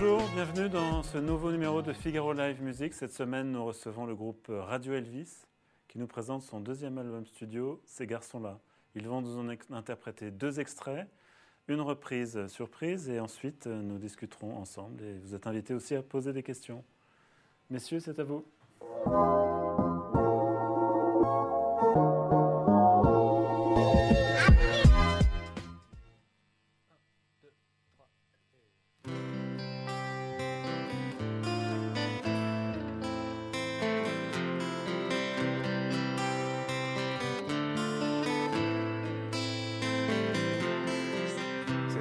Bonjour, bienvenue dans ce nouveau numéro de Figaro Live Music. Cette semaine, nous recevons le groupe Radio Elvis qui nous présente son deuxième album studio, Ces garçons-là. Ils vont nous en interpréter deux extraits, une reprise surprise et ensuite nous discuterons ensemble et vous êtes invités aussi à poser des questions. Messieurs, c'est à vous.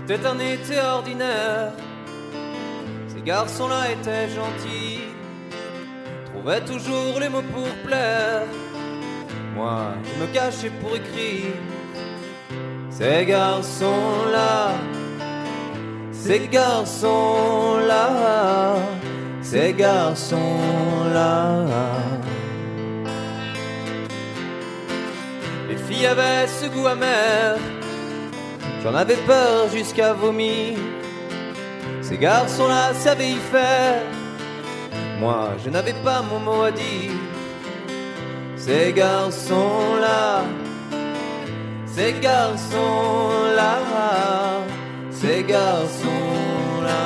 C'était un été ordinaire. Ces garçons-là étaient gentils, trouvaient toujours les mots pour plaire. Moi, je me cachais pour écrire. Ces garçons-là, ces garçons-là, ces garçons-là. Les filles avaient ce goût amer J'en avais peur jusqu'à vomir. Ces garçons-là savaient y faire. Moi, je n'avais pas mon mot à dire. Ces garçons-là, ces garçons-là, ces garçons-là.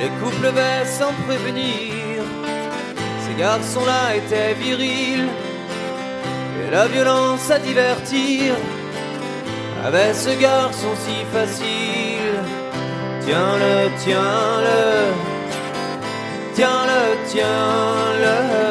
Les couples levaient sans prévenir. Ces garçons-là étaient virils la violence à divertir. Avec ce garçon si facile. Tiens-le, tiens-le, tiens-le, tiens-le,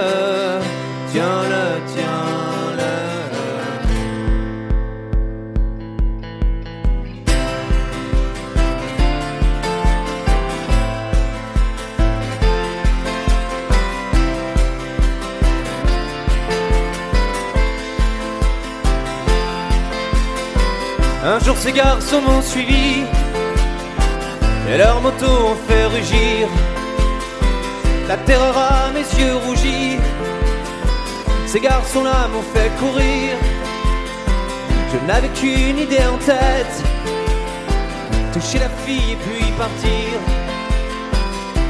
Un jour ces garçons m'ont suivi et leurs motos ont fait rugir la terreur à mes yeux rougis. Ces garçons-là m'ont fait courir. Je n'avais qu'une idée en tête toucher la fille et puis partir.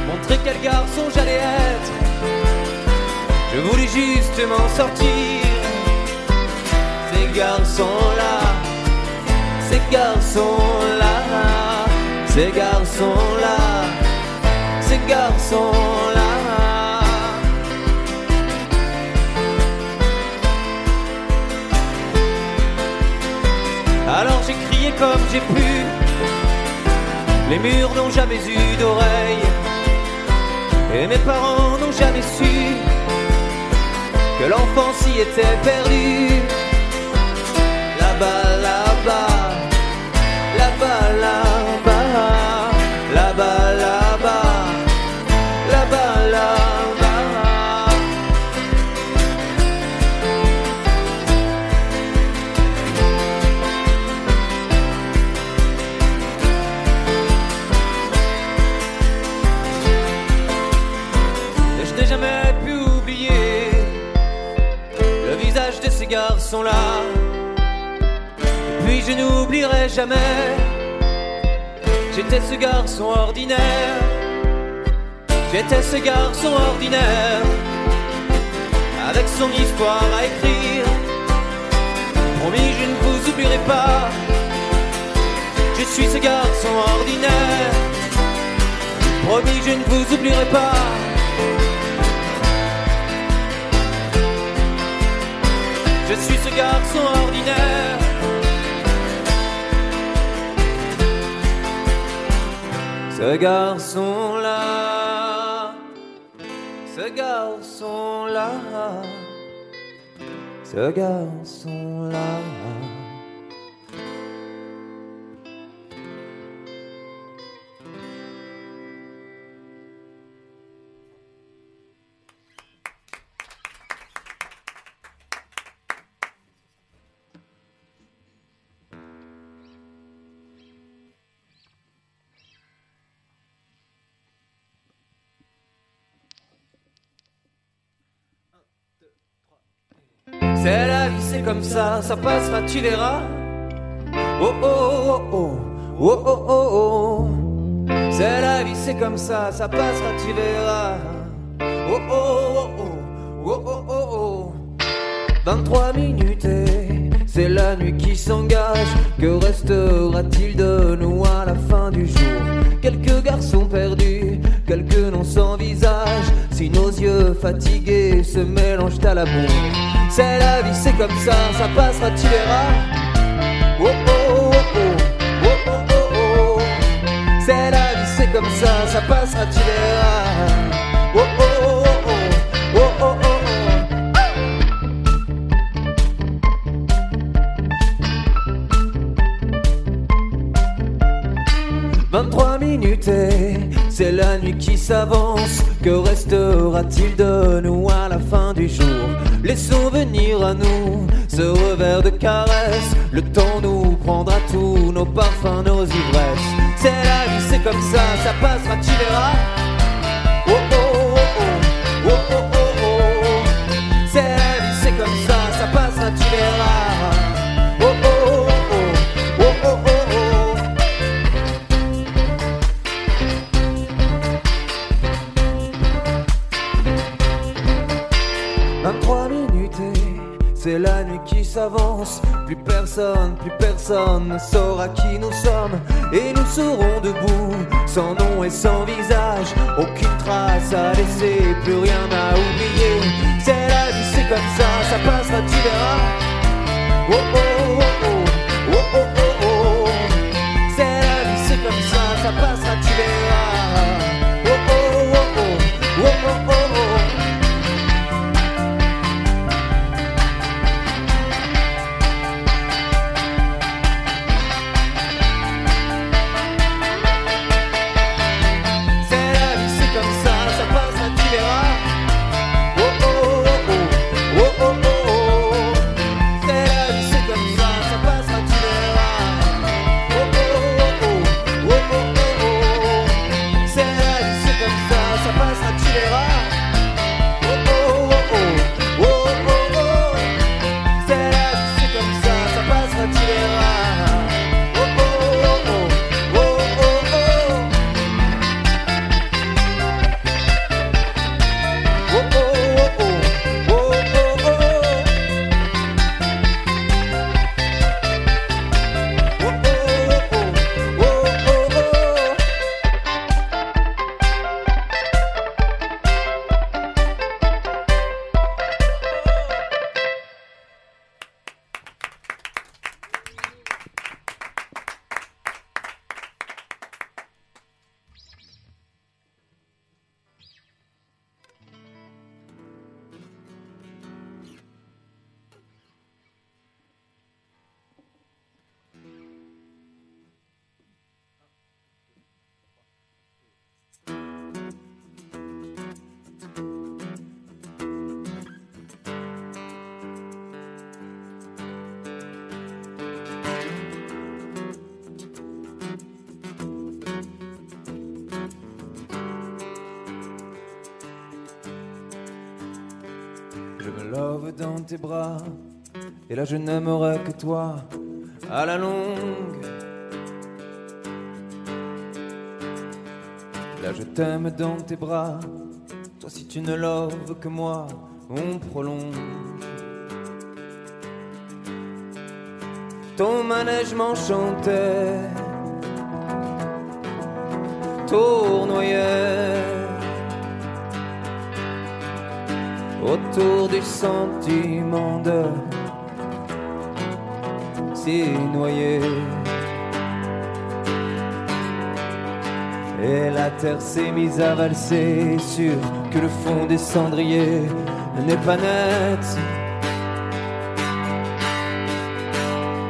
Montrer quel garçon j'allais être. Je voulais juste m'en sortir. Ces garçons-là ces garçons-là, ces garçons-là, ces garçons-là. Alors j'ai crié comme j'ai pu, les murs n'ont jamais eu d'oreilles, et mes parents n'ont jamais su que l'enfant s'y était perdu. Jamais J'étais ce garçon ordinaire, j'étais ce garçon ordinaire, avec son histoire à écrire. Promis, je ne vous oublierai pas, je suis ce garçon ordinaire. Promis, je ne vous oublierai pas. Je suis ce garçon ordinaire. Ce garçon-là, ce garçon-là, ce garçon-là. C'est la comme ça, ça passera, tu verras. Oh oh oh oh, Oh oh oh oh, c'est la vie, c'est comme ça, ça passera, tu verras. Oh oh oh oh, oh oh oh oh. 23 minutes et c'est la nuit qui s'engage. Que restera-t-il de nous à la fin du jour? Quelques garçons perdus, quelques noms sans visage. Si nos yeux fatigués se mélangent à l'amour. C'est la vie, c'est comme ça, ça passera, tu verras. Oh oh oh oh, oh oh oh oh. C'est la vie, c'est comme ça, ça passera, tu verras. Oh oh oh oh, oh oh oh oh. 23 minutes et c'est la nuit qui s'avance. Que restera-t-il de nous à la fin du jour? Laissons venir à nous ce revers de caresse. Le temps nous prendra tous nos parfums, nos ivresses. C'est la vie, c'est comme ça, ça passera, tu verras. Plus personne ne saura qui nous sommes. Et nous serons debout, sans nom et sans visage. Aucune trace à laisser, plus rien à oublier. C'est la vie, c'est comme ça, ça passera, tu verras. Oh oh oh oh, oh oh oh oh. C'est la vie, c'est comme ça, ça passera, tu verras. Je me love dans tes bras, et là je n'aimerai que toi à la longue. Là je t'aime dans tes bras, toi si tu ne loves que moi, on prolonge. Ton manège m'enchantait, tournoyait. Autour du sentiment de s'y noyer. Et la terre s'est mise à valser, sûr que le fond des cendriers n'est pas net.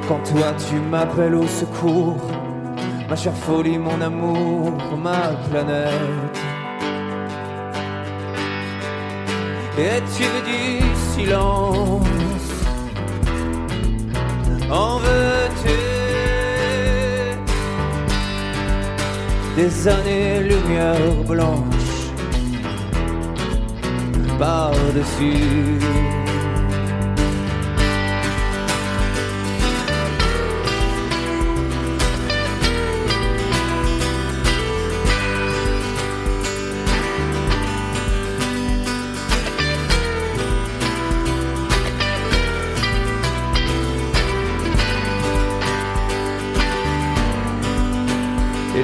Quand toi tu m'appelles au secours, ma chère folie, mon amour, ma planète. Et tu veux du silence. En veux-tu? Des années-lumière blanche Par-dessus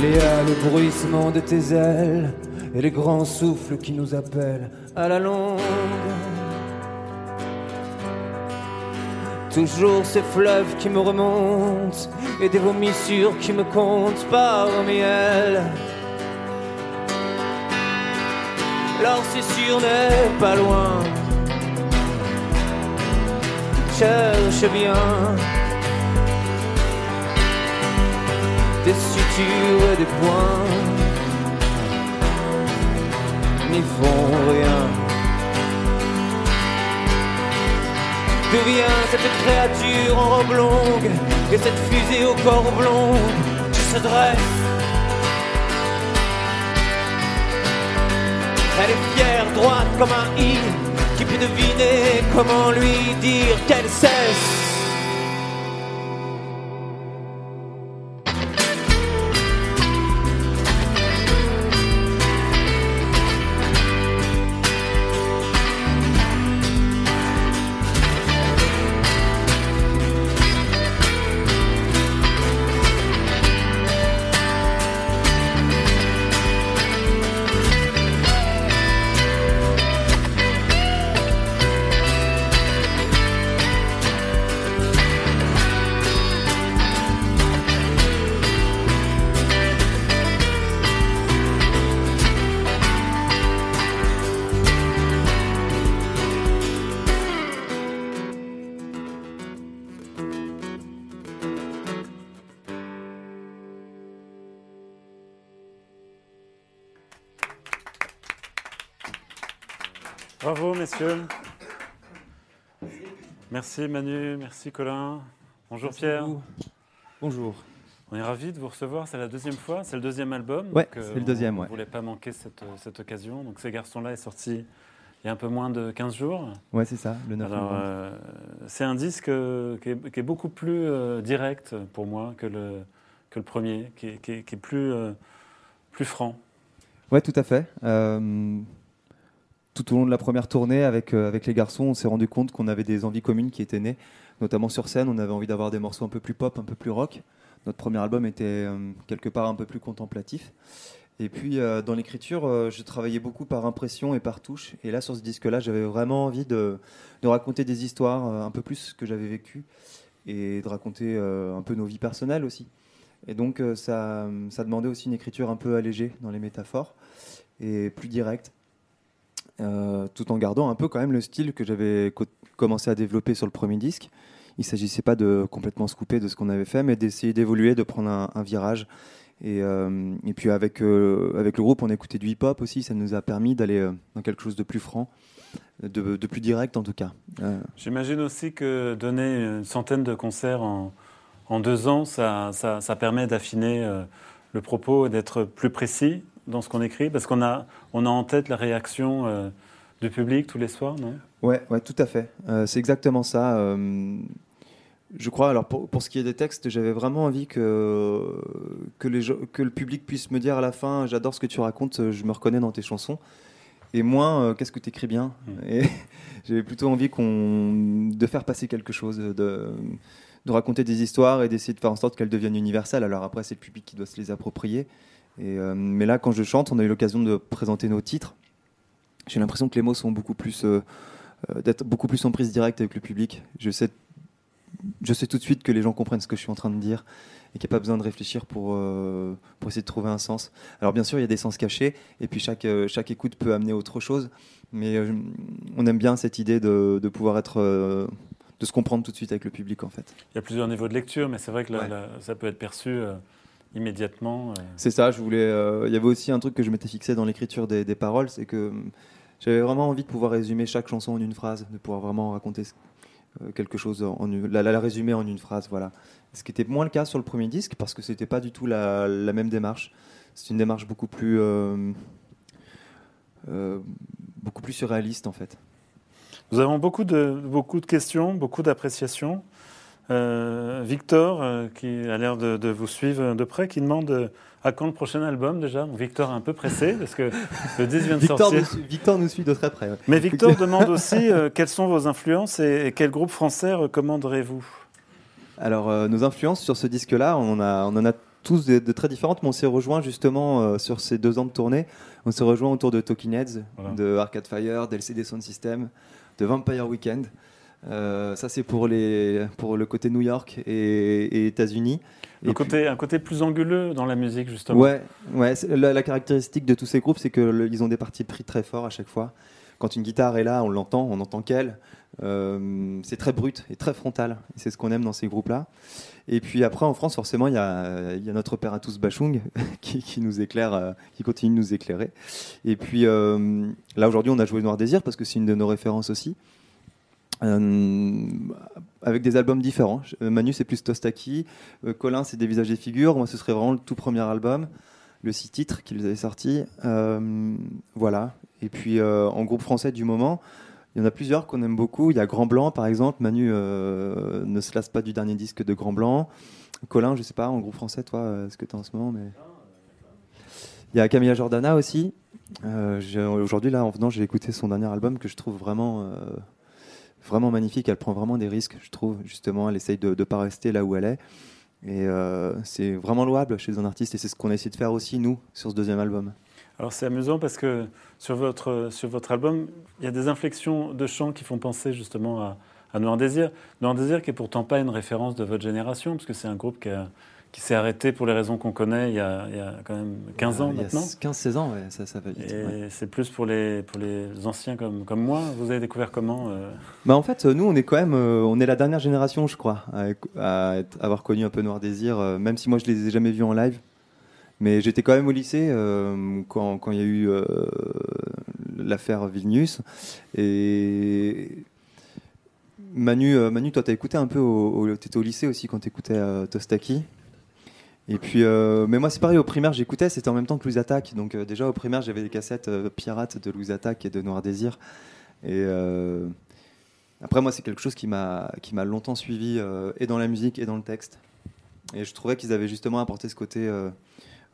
Il y a le bruissement de tes ailes et les grands souffles qui nous appellent à la longue? Toujours ces fleuves qui me remontent et des vomissures qui me comptent parmi elles. Alors c'est sûr n'est pas loin. Cherche bien des sutures et des points n'y font rien. D'où vient cette créature en robe longue et cette fusée au corps blond qui se dresse Elle est fière, droite comme un i qui peut deviner comment lui dire qu'elle cesse. Messieurs. Merci Manu, merci Colin. Bonjour Pierre. Bonjour. On est ravis de vous recevoir, c'est la deuxième fois, c'est le deuxième album. Ouais, c'est le deuxième. On ne voulait pas manquer cette, cette, occasion. Donc ces garçons-là est sorti il y a un peu moins de 15 jours. Ouais, c'est ça, le 9 Alors, euh, c'est un disque euh, qui est, qui est, beaucoup plus euh, direct pour moi que le, que le premier, qui est, qui est, qui est plus, plus franc. Ouais, tout à fait tout au long de la première tournée avec, euh, avec les garçons, on s'est rendu compte qu'on avait des envies communes qui étaient nées. Notamment sur scène, on avait envie d'avoir des morceaux un peu plus pop, un peu plus rock. Notre premier album était euh, quelque part un peu plus contemplatif. Et puis euh, dans l'écriture, je travaillais beaucoup par impression et par touche. Et là, sur ce disque-là, j'avais vraiment envie de, de, raconter des histoires un peu plus que j'avais vécues et de raconter un peu nos vies personnelles aussi. Et donc ça, ça demandait aussi une écriture un peu allégée dans les métaphores et plus directe. Euh, tout en gardant un peu quand même le style que j'avais commencé à développer sur le premier disque. Il ne s'agissait pas de complètement se couper de ce qu'on avait fait, mais d'essayer d'évoluer, de prendre un, virage. Et, euh, et, puis avec, euh, avec le groupe, on écoutait du hip-hop aussi, ça nous a permis d'aller dans quelque chose de plus franc, de, plus direct en tout cas. J'imagine aussi que donner une centaine de concerts en, en deux ans, ça, ça, ça permet d'affiner le propos et d'être plus précis dans ce qu'on écrit Parce qu'on a, on a en tête la réaction euh, du public tous les soirs, non? Ouais, ouais, tout à fait. Euh, c'est exactement ça. Euh, je crois, alors pour, pour, ce qui est des textes, j'avais vraiment envie que, que, les, que le public puisse me dire à la fin J'adore ce que tu racontes, je me reconnais dans tes chansons. Et moins, qu'est-ce que tu écris bien mmh. Et j'avais plutôt envie qu'on, de faire passer quelque chose, de, de raconter des histoires et d'essayer de faire en sorte qu'elles deviennent universelles. Alors après, c'est le public qui doit se les approprier. Euh, mais là, quand je chante, on a eu l'occasion de présenter nos titres. J'ai l'impression que les mots sont beaucoup plus euh, euh, d'être beaucoup plus en prise directe avec le public. Je sais, je sais tout de suite que les gens comprennent ce que je suis en train de dire et qu'il n'y a pas besoin de réfléchir pour, pour essayer de trouver un sens. Alors bien sûr, il y a des sens cachés et puis chaque, chaque écoute peut amener autre chose, mais on aime bien cette idée de, de pouvoir être de se comprendre tout de suite avec le public en fait. Il y a plusieurs niveaux de lecture, mais c'est vrai que ça peut être perçu immédiatement. Euh. C'est ça, je voulais. Euh, il y avait aussi un truc que je m'étais fixé dans l'écriture des, paroles, c'est que hum, j'avais vraiment envie de pouvoir résumer chaque chanson en une phrase, de pouvoir vraiment raconter euh, quelque chose, en, la, la, résumer en une phrase, voilà. Ce qui était moins le cas sur le premier disque parce que c'était pas du tout la, même démarche. C'est une démarche beaucoup plus, beaucoup plus surréaliste en fait. Nous avons beaucoup de, beaucoup de questions, beaucoup d'appréciations. Euh, Victor, euh, qui a l'air de, vous suivre de près, qui demande euh, à quand le prochain album déjà? Victor est un peu pressé parce que le 10 vient de Victor sortir. Nous, Victor nous suit de très près. Mais Victor demande aussi quelles sont vos influences et, quel groupe français recommanderez-vous? Alors, nos influences sur ce disque-là, on, a, on en a tous de, très différentes, mais on s'est rejoint justement sur ces deux ans de tournée. On s'est rejoint autour de Talking Heads, de Arcade Fire, d'LCD Sound System, de Vampire Weekend. Ça, c'est pour, les, pour le côté New York et, États-Unis. Un, côté, un côté plus anguleux dans la musique, justement. Ouais, ouais la, caractéristique de tous ces groupes, c'est qu'ils ont des parties pris très forts à chaque fois. Quand une guitare est là, on l'entend, on entend qu'elle. Euh, c'est très brut et très frontal. C'est ce qu'on aime dans ces groupes-là. Et puis après, en France, forcément, il y a, y a, notre père à tous Bachung qui, qui, nous éclaire, euh, qui continue de nous éclairer. Et puis euh, là, aujourd'hui, on a joué Noir Désir parce que c'est une de nos références aussi. Avec des albums différents. Manu, c'est plus Tostaki. Colin, c'est des visages et figures. Moi, ce serait vraiment le tout premier album, le six titres qu'ils avaient sorti. voilà. Et puis, en groupe français du moment, il y en a plusieurs qu'on aime beaucoup. Il y a Grand Blanc, par exemple. Manu euh, ne se lasse pas du dernier disque de Grand Blanc. Colin, je sais pas, en groupe français, toi, euh, ce que tu as en ce moment. Mais... Il y a Camilla Jordana aussi. Euh, aujourd'hui, là, en venant, j'ai écouté son dernier album que je trouve vraiment, vraiment magnifique. Elle prend vraiment des risques, je trouve. Justement, elle essaye de ne pas rester là où elle est. Et c'est vraiment louable chez un artiste. Et c'est ce qu'on a essayé de faire aussi, nous, sur ce deuxième album. Alors c'est amusant parce que sur votre, sur votre album, il y a des inflexions de chants qui font penser justement à, à Noir Désir. Noir Désir qui est pourtant pas une référence de votre génération, parce que c'est un groupe qui, qui s'est arrêté pour les raisons qu'on connaît il y, a, il y, a, quand même 15 ans maintenant. 15-16 ans, ouais, ça, ça va vite. Et c'est plus pour les, pour les anciens comme, comme moi. Vous avez découvert comment euh bah En fait, nous, on est quand même euh, on est la dernière génération, je crois, à, à avoir connu un peu Noir Désir, euh, même si moi je les ai jamais vus en live. Mais j'étais quand même au lycée euh, quand, il y a eu euh, l'affaire Vilnius. Et Manu, euh, Manu toi, tu as écouté un peu, tu étais au lycée aussi quand tu écoutais Tostaki. Et puis, mais moi, c'est pareil, au primaire, j'écoutais, c'était en même temps que Louis Attack. Donc, déjà, au primaire, j'avais des cassettes pirates de Louis Attack et de Noir Désir. Et après, moi, c'est quelque chose qui m'a longtemps suivi, et dans la musique et dans le texte. Et je trouvais qu'ils avaient justement apporté ce côté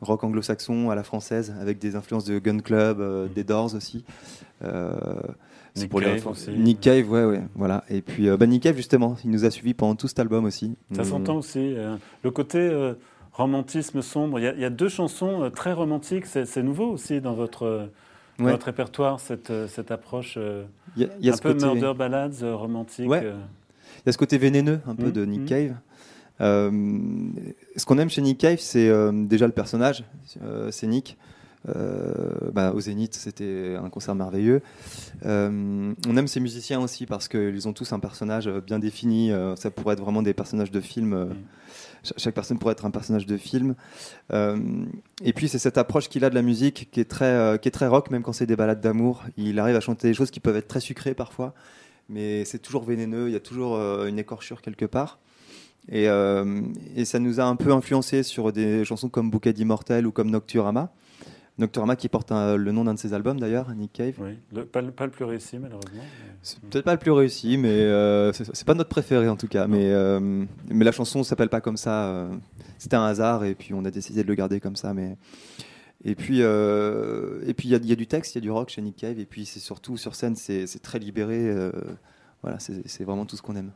rock anglo-saxon à la française, avec des influences de Gun Club, euh, des Doors aussi. Euh, Nick, pour Cave aussi. Nick Cave, ouais, ouais, voilà. Et puis euh, bah, Nick Cave justement, il nous a suivis pendant tout cet album aussi. Ça s'entend aussi. le côté romantisme sombre. Il y, a deux chansons très romantiques. C'est nouveau aussi dans votre, votre répertoire cette, cette approche y y a un peu murder ballads romantique. Ouais. Il y a ce côté vénéneux un peu mmh, de Nick mmh. Cave. Euh, ce qu'on aime chez Nick Cave, c'est euh, déjà le personnage, euh, c'est Nick. Bah, au Zénith, c'était un concert merveilleux. on aime ces musiciens aussi parce qu'ils ont tous un personnage bien défini. ça pourrait être vraiment des personnages de film. chaque personne pourrait être un personnage de film. et puis c'est cette approche qu'il a de la musique qui est très, qui est très rock, même quand c'est des balades d'amour. Il arrive à chanter des choses qui peuvent être très sucrées parfois, mais c'est toujours vénéneux. Il y a toujours une écorchure quelque part. Euh, et, ça nous a un peu influencé sur des chansons comme Bouquet d'immortel ou comme Nocturama. Nocturama qui porte le nom d'un de ses albums d'ailleurs, Nick Cave. Oui, pas, le plus réussi malheureusement. C'est peut-être pas le plus réussi, mais euh, c'est pas notre préféré en tout cas. Mais, euh, mais la chanson s'appelle pas comme ça. C'était un hasard et puis on a décidé de le garder comme ça. Mais et puis et puis il y, y, a du texte, il y a du rock chez Nick Cave et puis c'est surtout sur scène c'est très libéré voilà, c'est vraiment tout ce qu'on aime.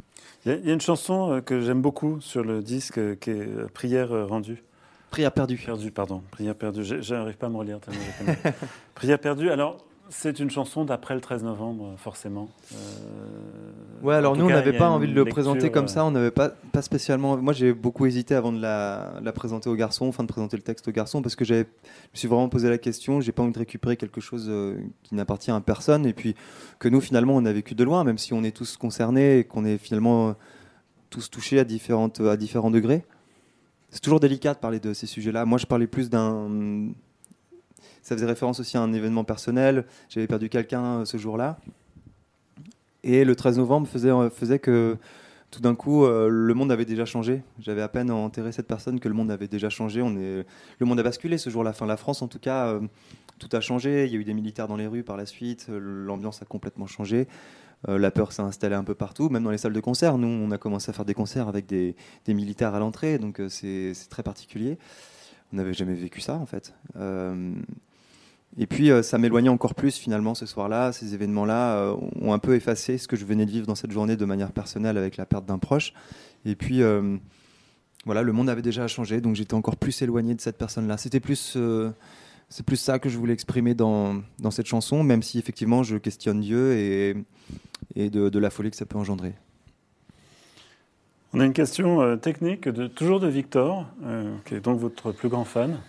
Il y, a une chanson euh, que j'aime beaucoup sur le disque euh, qui est euh, Prière rendue. Prière perdue. Perdue, pardon. Prière perdue. J'arrive pas à me relire Prière perdue. Alors, c'est une chanson d'après le 13 novembre, forcément. Euh, ouais, alors nous, on n'avait pas envie de le présenter comme ça. On n'avait pas, pas spécialement. Moi, j'ai beaucoup hésité avant de la, la, présenter aux garçons, enfin de présenter le texte aux garçons, parce que je me suis vraiment posé la question. J'ai pas envie de récupérer quelque chose euh, qui n'appartient à personne, et puis que nous, finalement, on a vécu de loin, même si on est tous concernés et qu'on est finalement tous touchés à, différentes, à différents degrés. C'est toujours délicat de parler de ces sujets-là. Moi, je parlais plus d'un ça faisait référence aussi à un événement personnel. J'avais perdu quelqu'un euh, ce jour-là. Et le 13 novembre faisait, euh, faisait que tout d'un coup, euh, le monde avait déjà changé. J'avais à peine enterré cette personne que le monde avait déjà changé. On est... Le monde a basculé ce jour-là. Enfin, la France, en tout cas, tout a changé. Il y a eu des militaires dans les rues par la suite. L'ambiance a complètement changé. La peur s'est installée un peu partout, même dans les salles de concert. Nous, on a commencé à faire des concerts avec des, militaires à l'entrée, donc c'est très particulier. On n'avait jamais vécu ça, en fait. Et puis euh, ça m'éloignait encore plus finalement ce soir-là. Ces événements-là euh, ont un peu effacé ce que je venais de vivre dans cette journée de manière personnelle avec la perte d'un proche. Et puis, euh, voilà, le monde avait déjà changé, donc j'étais encore plus éloigné de cette personne-là. C'était plus, euh, c'est plus ça que je voulais exprimer dans, dans cette chanson, même si effectivement je questionne Dieu et, et de, de la folie que ça peut engendrer. On a une question euh, technique, de, toujours de Victor, euh, qui est donc votre plus grand fan.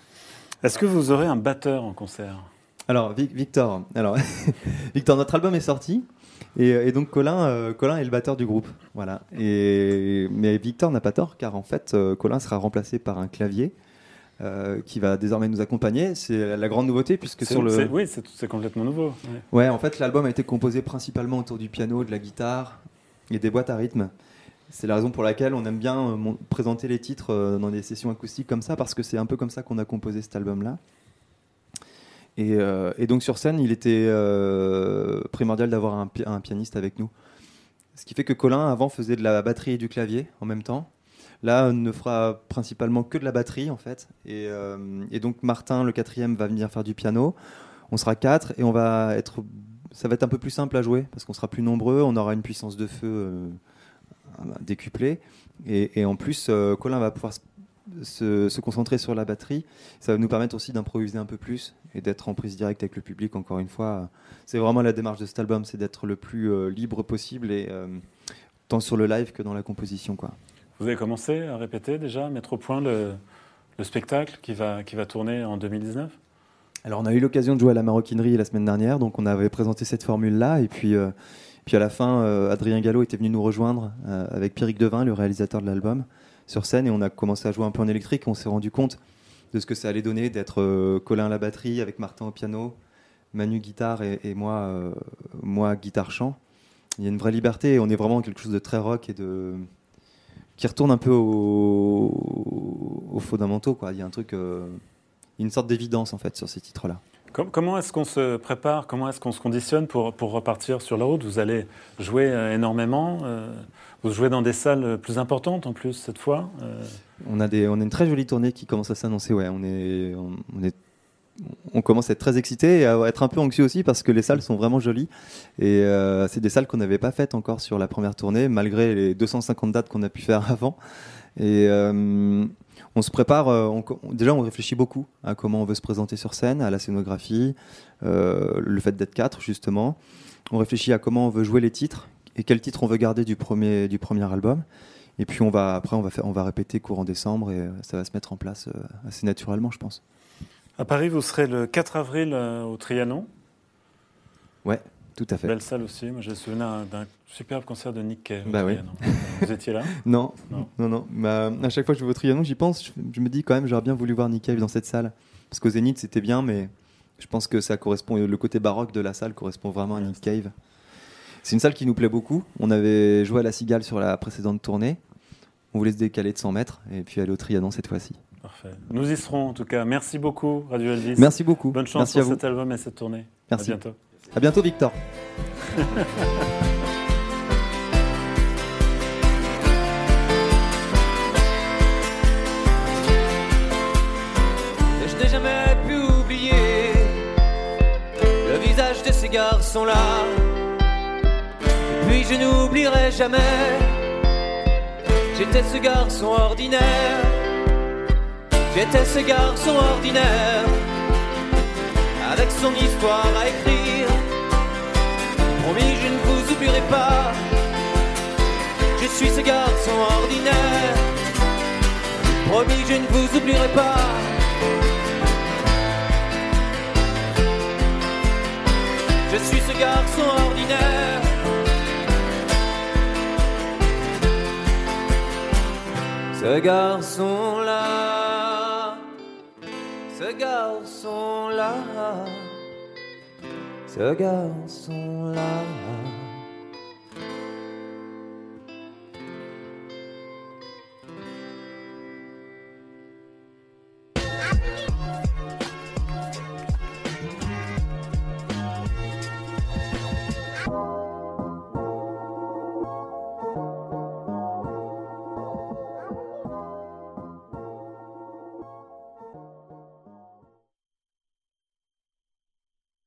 Est-ce que vous aurez un batteur en concert? Alors, Vic- Victor, alors, Victor, notre album est sorti. Et, et donc Colin, euh, Colin est le batteur du groupe, voilà. Et mais Victor n'a pas tort, car en fait, euh, Colin sera remplacé par un clavier euh, qui va désormais nous accompagner. C'est la grande nouveauté puisque sur le, Oui, c'est complètement nouveau. ouais. Ouais, en fait, l'album a été composé principalement autour du piano, de la guitare et des boîtes à rythme. C'est la raison pour laquelle on aime bien euh, présenter les titres euh, dans des sessions acoustiques comme ça, parce que c'est un peu comme ça qu'on a composé cet album-là. Et, euh, et donc sur scène, il était primordial d'avoir un pianiste avec nous. Ce qui fait que Colin, avant, faisait de la batterie et du clavier en même temps. Là, ne fera principalement que de la batterie, en fait. Et, euh, et donc Martin, le quatrième, va venir faire du piano. On sera quatre et on va être. Ça va être un peu plus simple à jouer parce qu'on sera plus nombreux. On aura une puissance de feu euh, décuplée. Et, en plus, euh, Colin va pouvoir se, concentrer sur la batterie. Ça va nous permettre aussi d'improviser un peu plus et d'être en prise directe avec le public. Encore une fois, c'est vraiment la démarche de cet album, c'est d'être le plus libre possible et tant sur le live que dans la composition, quoi. Vous avez commencé à répéter déjà, mettre au point le, le spectacle qui va, qui va tourner en 2019 Alors on a eu l'occasion de jouer à la maroquinerie la semaine dernière, donc on avait présenté cette formule-là, et puis, euh, puis à la fin, euh, Adrien Gallo était venu nous rejoindre euh, avec Pierrick Devin, le réalisateur de l'album, sur scène, et on a commencé à jouer un peu en électrique, on s'est rendu compte de ce que ça allait donner d'être euh, Colin à la batterie, avec Martin au piano, Manu guitare et, et moi, moi guitare-chant. Il y a une vraie liberté, et on est vraiment quelque chose de très rock et de qui retourne un peu aux, aux fondamentaux, quoi. Il y a un truc, euh, une sorte d'évidence en fait sur ces titres-là. Com- Comment est-ce qu'on se prépare? Comment est-ce qu'on se conditionne pour, pour repartir sur la route? Vous allez jouer euh, énormément. euh, vous jouez dans des salles plus importantes en plus cette fois. euh, On a des, on a une très jolie tournée qui commence à s'annoncer. Ouais, on est, on, on est, on commence à être très excité et à être un peu anxieux aussi parce que les salles sont vraiment jolies et euh, c'est des salles qu'on n'avait pas faites encore sur la première tournée malgré les 250 dates qu'on a pu faire avant. Et euh, on se prépare. euh, déjà, on réfléchit beaucoup à comment on veut se présenter sur scène, à la scénographie, le fait d'être quatre justement. On réfléchit à comment on veut jouer les titres et quel titre on veut garder du premier, du premier album. Et puis on va après on va faire, on va répéter courant décembre et ça va se mettre en place assez naturellement, je pense. À Paris, vous serez le 4 avril euh, au Trianon. Tout à fait. Belle salle aussi. Moi, j'ai le souvenir d'un superbe concert de Nick Cave. Bah oui. Vous étiez là Non, Non. non, non. Bah, à chaque fois que je vais au Trianon, j'y pense. Je, je me dis quand même, j'aurais bien voulu voir Nick Cave dans cette salle parce qu'au Zénith c'était bien, mais je pense que ça correspond. Le côté baroque de la salle correspond vraiment à Nick Cave. C'est une salle qui nous plaît beaucoup. On avait joué à la Cigale sur la précédente tournée. On voulait se décaler de 100 mètres et puis aller au Trianon cette fois-ci. Parfait. Nous y serons en tout cas. Merci beaucoup, Radio Elvis. Merci beaucoup. Bonne chance Merci à pour vous. cet album et cette tournée. Merci. À bientôt. À bientôt, Victor. Je n'ai jamais pu oublier le visage de ces garçons-là. Et puis je n'oublierai jamais, j'étais ce garçon ordinaire. J'étais ce garçon ordinaire, avec son histoire à écrire. Promis, je ne vous oublierai pas. Je suis ce garçon ordinaire. Promis, je ne vous oublierai pas. Je suis ce garçon ordinaire. Ce garçon-là, ce garçon-là, ce garçon-là.